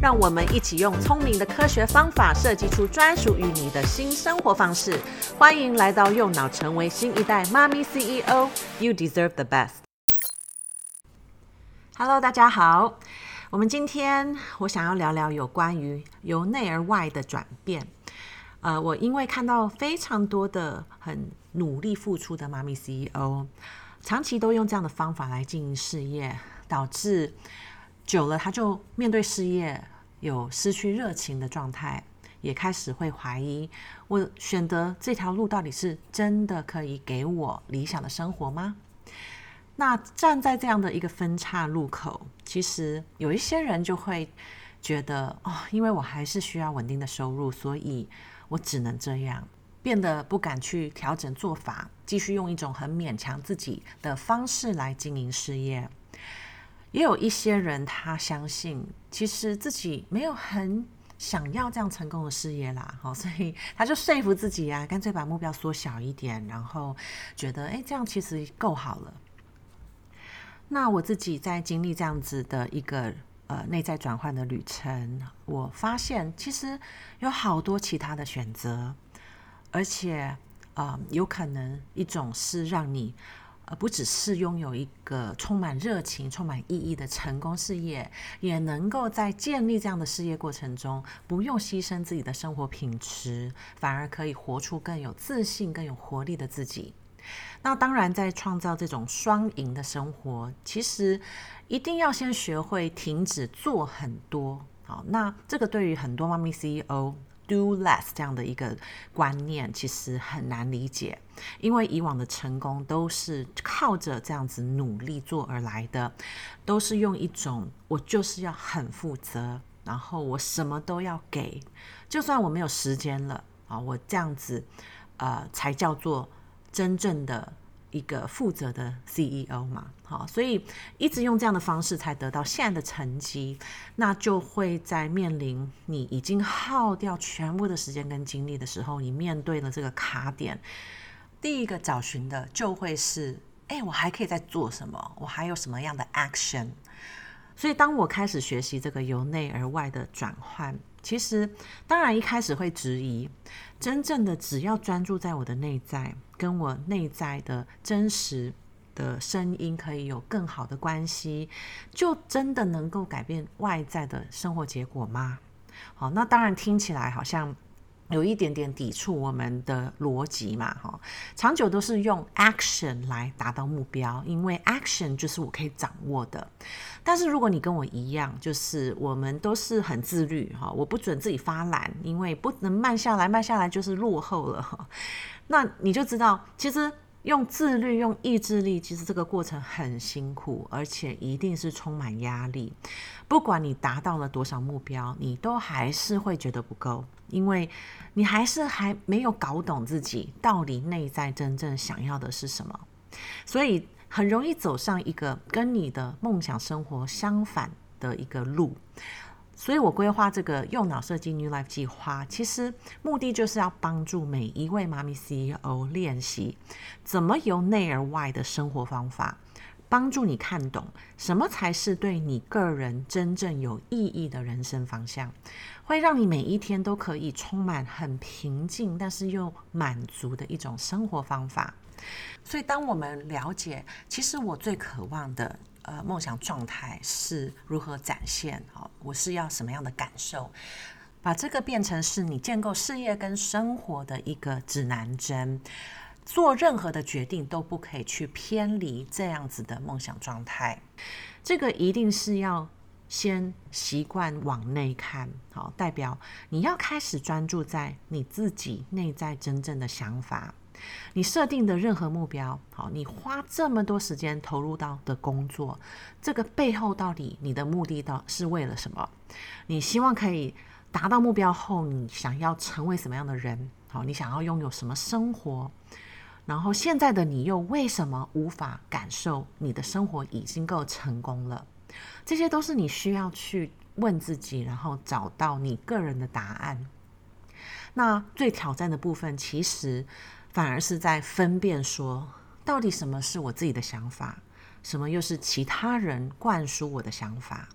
让我们一起用聪明的科学方法设计出专属于你的新生活方式。欢迎来到右脑，成为新一代妈咪 CEO。You deserve the best。Hello，大家好。我们今天我想要聊聊有关于由内而外的转变。呃，我因为看到非常多的很努力付出的妈咪 CEO，长期都用这样的方法来经营事业，导致。久了，他就面对事业有失去热情的状态，也开始会怀疑：我选择这条路到底是真的可以给我理想的生活吗？那站在这样的一个分岔路口，其实有一些人就会觉得：哦，因为我还是需要稳定的收入，所以我只能这样，变得不敢去调整做法，继续用一种很勉强自己的方式来经营事业。也有一些人，他相信其实自己没有很想要这样成功的事业啦，好，所以他就说服自己啊，干脆把目标缩小一点，然后觉得诶，这样其实够好了。那我自己在经历这样子的一个呃内在转换的旅程，我发现其实有好多其他的选择，而且呃有可能一种是让你。而不只是拥有一个充满热情、充满意义的成功事业，也能够在建立这样的事业过程中，不用牺牲自己的生活品质，反而可以活出更有自信、更有活力的自己。那当然，在创造这种双赢的生活，其实一定要先学会停止做很多。好，那这个对于很多妈咪 CEO。Do less 这样的一个观念其实很难理解，因为以往的成功都是靠着这样子努力做而来的，都是用一种我就是要很负责，然后我什么都要给，就算我没有时间了啊，我这样子呃才叫做真正的。一个负责的 CEO 嘛，好，所以一直用这样的方式才得到现在的成绩，那就会在面临你已经耗掉全部的时间跟精力的时候，你面对了这个卡点，第一个找寻的就会是，哎，我还可以再做什么？我还有什么样的 action？所以当我开始学习这个由内而外的转换。其实，当然一开始会质疑，真正的只要专注在我的内在，跟我内在的真实的声音可以有更好的关系，就真的能够改变外在的生活结果吗？好，那当然听起来好像。有一点点抵触我们的逻辑嘛，哈，长久都是用 action 来达到目标，因为 action 就是我可以掌握的。但是如果你跟我一样，就是我们都是很自律，哈，我不准自己发懒，因为不能慢下来，慢下来就是落后了，哈。那你就知道，其实。用自律，用意志力，其实这个过程很辛苦，而且一定是充满压力。不管你达到了多少目标，你都还是会觉得不够，因为你还是还没有搞懂自己到底内在真正想要的是什么，所以很容易走上一个跟你的梦想生活相反的一个路。所以我规划这个右脑设计 New Life 计划，其实目的就是要帮助每一位妈咪 CEO 练习怎么由内而外的生活方法，帮助你看懂什么才是对你个人真正有意义的人生方向，会让你每一天都可以充满很平静，但是又满足的一种生活方法。所以，当我们了解，其实我最渴望的。呃，梦想状态是如何展现？好，我是要什么样的感受？把这个变成是你建构事业跟生活的一个指南针。做任何的决定都不可以去偏离这样子的梦想状态。这个一定是要先习惯往内看，好，代表你要开始专注在你自己内在真正的想法。你设定的任何目标，好，你花这么多时间投入到的工作，这个背后到底你的目的到是为了什么？你希望可以达到目标后，你想要成为什么样的人？好，你想要拥有什么生活？然后现在的你又为什么无法感受你的生活已经够成功了？这些都是你需要去问自己，然后找到你个人的答案。那最挑战的部分，其实反而是在分辨说，到底什么是我自己的想法，什么又是其他人灌输我的想法。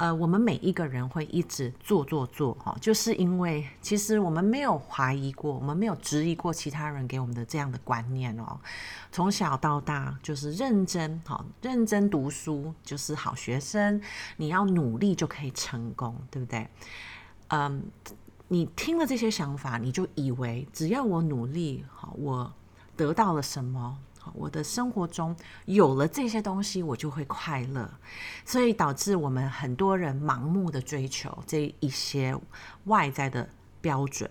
呃，我们每一个人会一直做做做，哈，就是因为其实我们没有怀疑过，我们没有质疑过其他人给我们的这样的观念哦。从小到大就是认真，好，认真读书就是好学生，你要努力就可以成功，对不对？嗯，你听了这些想法，你就以为只要我努力，好，我得到了什么？我的生活中有了这些东西，我就会快乐，所以导致我们很多人盲目的追求这一些外在的标准，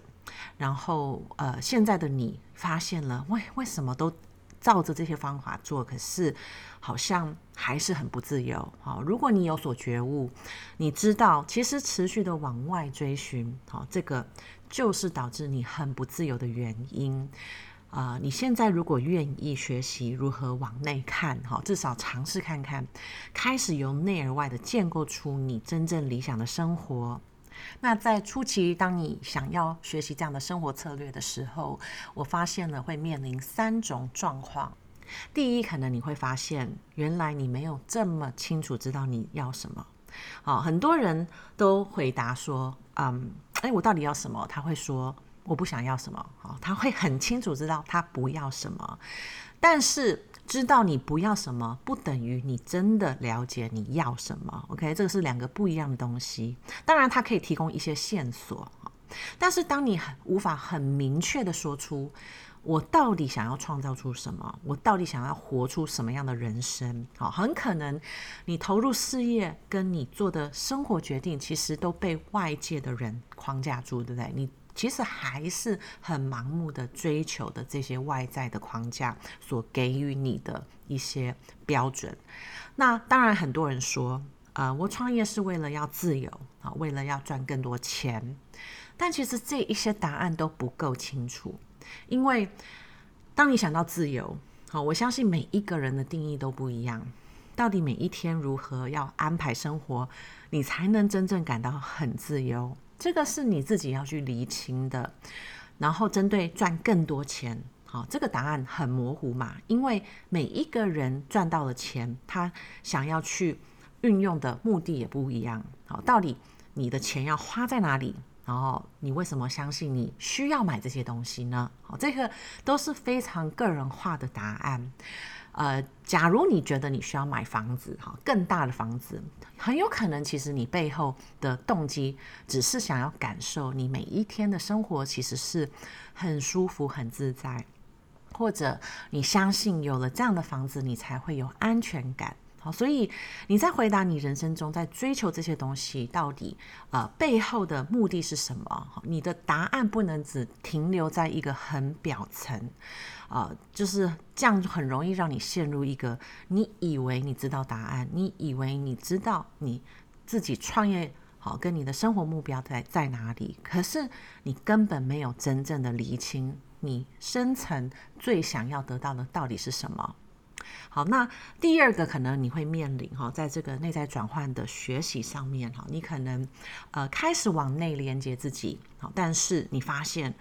然后呃，现在的你发现了，为为什么都照着这些方法做，可是好像还是很不自由。好，如果你有所觉悟，你知道其实持续的往外追寻，好，这个就是导致你很不自由的原因。啊、呃，你现在如果愿意学习如何往内看，哈，至少尝试看看，开始由内而外的建构出你真正理想的生活。那在初期，当你想要学习这样的生活策略的时候，我发现了会面临三种状况。第一，可能你会发现，原来你没有这么清楚知道你要什么。好，很多人都回答说，嗯，哎，我到底要什么？他会说。我不想要什么，好他会很清楚知道他不要什么，但是知道你不要什么，不等于你真的了解你要什么。OK，这个是两个不一样的东西。当然，它可以提供一些线索，但是当你很无法很明确的说出我到底想要创造出什么，我到底想要活出什么样的人生，好，很可能你投入事业跟你做的生活决定，其实都被外界的人框架住，对不对？你。其实还是很盲目的追求的这些外在的框架所给予你的一些标准。那当然，很多人说，呃，我创业是为了要自由啊，为了要赚更多钱。但其实这一些答案都不够清楚，因为当你想到自由，好，我相信每一个人的定义都不一样。到底每一天如何要安排生活，你才能真正感到很自由？这个是你自己要去厘清的，然后针对赚更多钱，好，这个答案很模糊嘛，因为每一个人赚到了钱，他想要去运用的目的也不一样，好，到底你的钱要花在哪里？然后你为什么相信你需要买这些东西呢？好，这个都是非常个人化的答案。呃，假如你觉得你需要买房子，哈，更大的房子，很有可能其实你背后的动机只是想要感受你每一天的生活其实是很舒服、很自在，或者你相信有了这样的房子，你才会有安全感。好，所以你在回答你人生中在追求这些东西到底呃背后的目的是什么？你的答案不能只停留在一个很表层，啊、呃，就是这样很容易让你陷入一个你以为你知道答案，你以为你知道你自己创业好跟你的生活目标在在哪里，可是你根本没有真正的厘清你深层最想要得到的到底是什么。好，那第二个可能你会面临哈，在这个内在转换的学习上面哈，你可能呃开始往内连接自己，好，但是你发现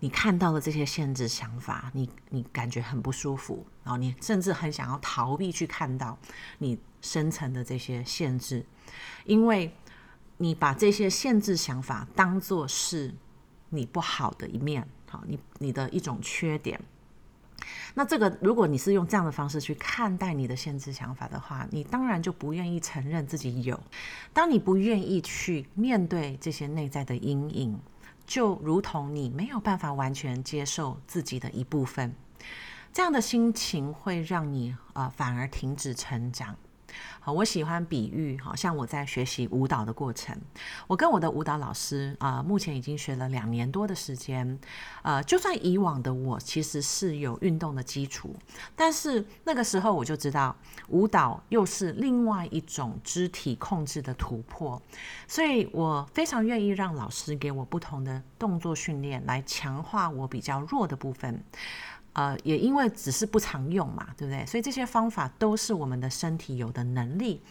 你看到了这些限制想法，你你感觉很不舒服，然后你甚至很想要逃避去看到你深层的这些限制，因为你把这些限制想法当作是你不好的一面，好，你你的一种缺点。那这个，如果你是用这样的方式去看待你的限制想法的话，你当然就不愿意承认自己有。当你不愿意去面对这些内在的阴影，就如同你没有办法完全接受自己的一部分，这样的心情会让你、呃、反而停止成长。好，我喜欢比喻，好像我在学习舞蹈的过程。我跟我的舞蹈老师啊、目前已经学了两年多的时间。呃，就算以往的我其实是有运动的基础，但是那个时候我就知道，舞蹈又是另外一种肢体控制的突破，所以我非常愿意让老师给我不同的动作训练，来强化我比较弱的部分。呃，也因为只是不常用嘛，对不对？所以这些方法都是我们的身体有的能力。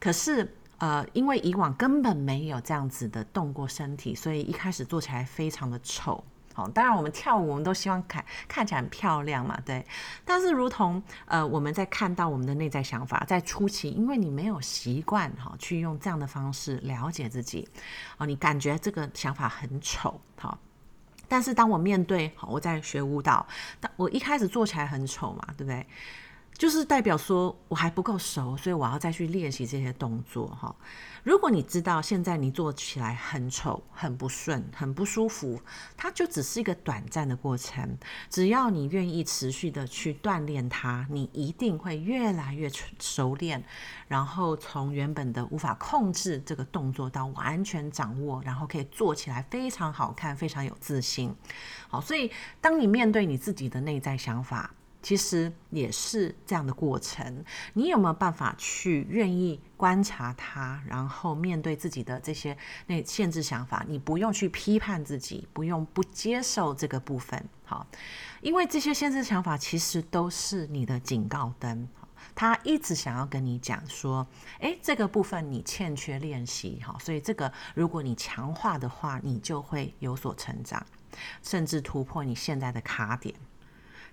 可是，呃，因为以往根本没有这样子的动过身体，所以一开始做起来非常的丑。好，当然我们跳舞，我们都希望看看起来很漂亮嘛，对。但是，如同呃，我们在看到我们的内在想法，在初期，因为你没有习惯哈，去用这样的方式了解自己，哦，你感觉这个想法很丑，好。但是当我面对，好，我在学舞蹈，但我一开始做起来很丑嘛，对不对？就是代表说我还不够熟，所以我要再去练习这些动作哈。如果你知道现在你做起来很丑、很不顺、很不舒服，它就只是一个短暂的过程。只要你愿意持续的去锻炼它，你一定会越来越熟练，然后从原本的无法控制这个动作到完全掌握，然后可以做起来非常好看、非常有自信。好，所以当你面对你自己的内在想法，其实也是这样的过程，你有没有办法去愿意观察它，然后面对自己的这些那限制想法？你不用去批判自己，不用不接受这个部分，好，因为这些限制想法其实都是你的警告灯，他一直想要跟你讲说，诶，这个部分你欠缺练习，好，所以这个如果你强化的话，你就会有所成长，甚至突破你现在的卡点。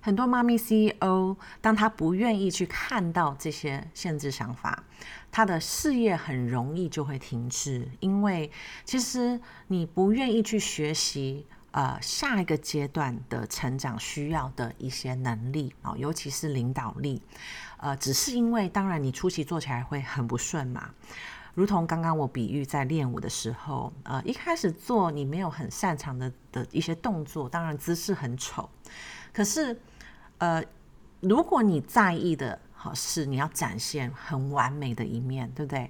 很多妈咪 CEO，当他不愿意去看到这些限制想法，他的事业很容易就会停滞。因为其实你不愿意去学习，呃，下一个阶段的成长需要的一些能力啊，尤其是领导力，呃，只是因为当然你初期做起来会很不顺嘛。如同刚刚我比喻在练舞的时候，呃，一开始做你没有很擅长的的一些动作，当然姿势很丑，可是。呃，如果你在意的好是你要展现很完美的一面，对不对？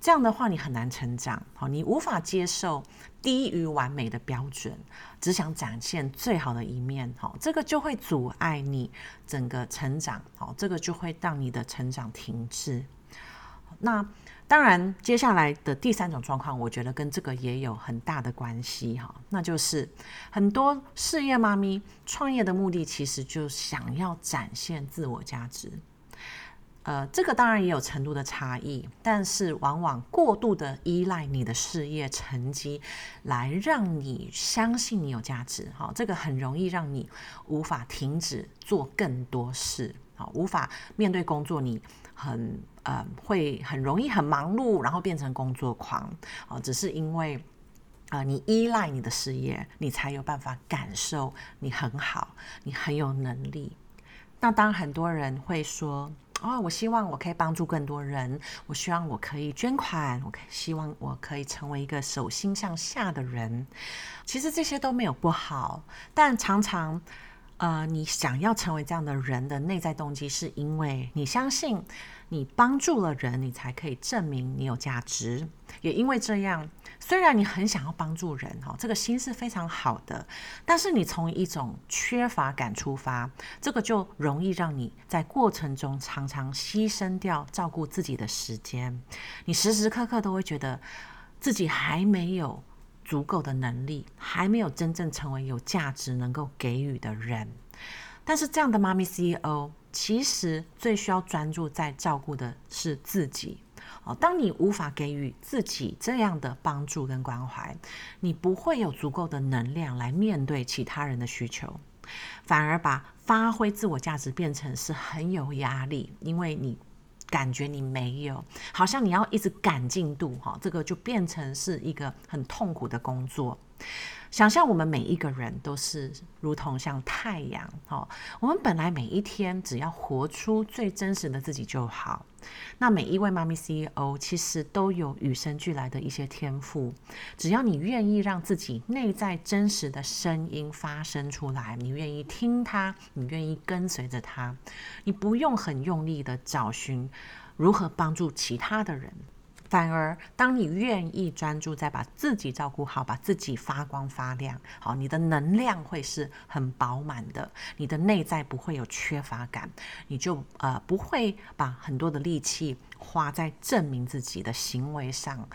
这样的话你很难成长，好，你无法接受低于完美的标准，只想展现最好的一面，好，这个就会阻碍你整个成长，好，这个就会让你的成长停滞。那。当然，接下来的第三种状况，我觉得跟这个也有很大的关系哈，那就是很多事业妈咪创业的目的，其实就想要展现自我价值。呃，这个当然也有程度的差异，但是往往过度的依赖你的事业成绩来让你相信你有价值，哈，这个很容易让你无法停止做更多事，好，无法面对工作，你很。呃，会很容易很忙碌，然后变成工作狂啊、只是因为啊、你依赖你的事业，你才有办法感受你很好，你很有能力。那当很多人会说：“哦，我希望我可以帮助更多人，我希望我可以捐款，我希望我可以成为一个手心向下的人。”其实这些都没有不好，但常常呃，你想要成为这样的人的内在动机，是因为你相信。你帮助了人，你才可以证明你有价值。也因为这样，虽然你很想要帮助人，哈，这个心是非常好的，但是你从一种缺乏感出发，这个就容易让你在过程中常常牺牲掉照顾自己的时间。你时时刻刻都会觉得自己还没有足够的能力，还没有真正成为有价值能够给予的人。但是这样的妈咪 CEO。其实最需要专注在照顾的是自己哦。当你无法给予自己这样的帮助跟关怀，你不会有足够的能量来面对其他人的需求，反而把发挥自我价值变成是很有压力，因为你感觉你没有，好像你要一直赶进度哈，这个就变成是一个很痛苦的工作。想象我们每一个人都是如同像太阳，哦，我们本来每一天只要活出最真实的自己就好。那每一位妈咪 CEO 其实都有与生俱来的一些天赋，只要你愿意让自己内在真实的声音发生出来，你愿意听它，你愿意跟随着它，你不用很用力的找寻如何帮助其他的人。反而，当你愿意专注在把自己照顾好，把自己发光发亮，好，你的能量会是很饱满的，你的内在不会有缺乏感，你就呃不会把很多的力气花在证明自己的行为上。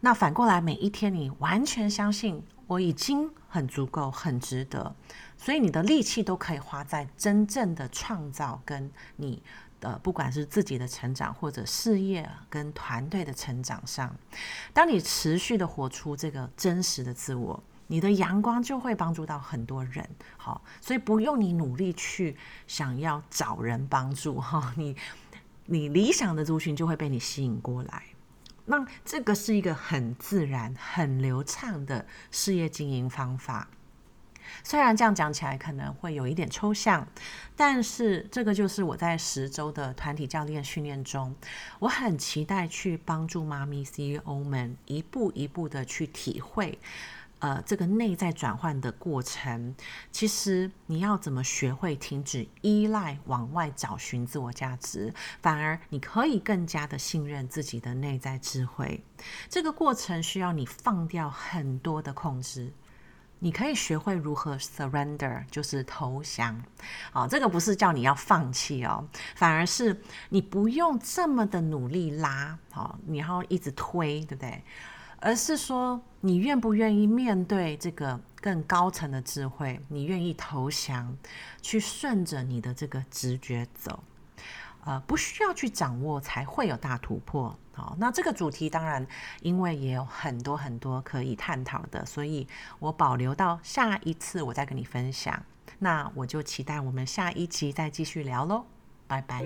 那反过来，每一天你完全相信我已经很足够、很值得，所以你的力气都可以花在真正的创造跟你。呃，不管是自己的成长，或者事业跟团队的成长上，当你持续的活出这个真实的自我，你的阳光就会帮助到很多人。好，所以不用你努力去想要找人帮助哈，你你理想的族群就会被你吸引过来。那这个是一个很自然、很流畅的事业经营方法。虽然这样讲起来可能会有一点抽象，但是这个就是我在十周的团体教练训练中，我很期待去帮助妈咪 CEO 们一步一步的去体会，呃，这个内在转换的过程。其实你要怎么学会停止依赖往外找寻自我价值，反而你可以更加的信任自己的内在智慧。这个过程需要你放掉很多的控制。你可以学会如何 surrender，就是投降。好，这个不是叫你要放弃哦，反而是你不用这么的努力拉，好，你要一直推，对不对？而是说，你愿不愿意面对这个更高层的智慧？你愿意投降，去顺着你的这个直觉走。呃，不需要去掌握，才会有大突破。好，那这个主题当然，因为也有很多很多可以探讨的，所以我保留到下一次我再跟你分享。那我就期待我们下一集再继续聊喽，拜拜。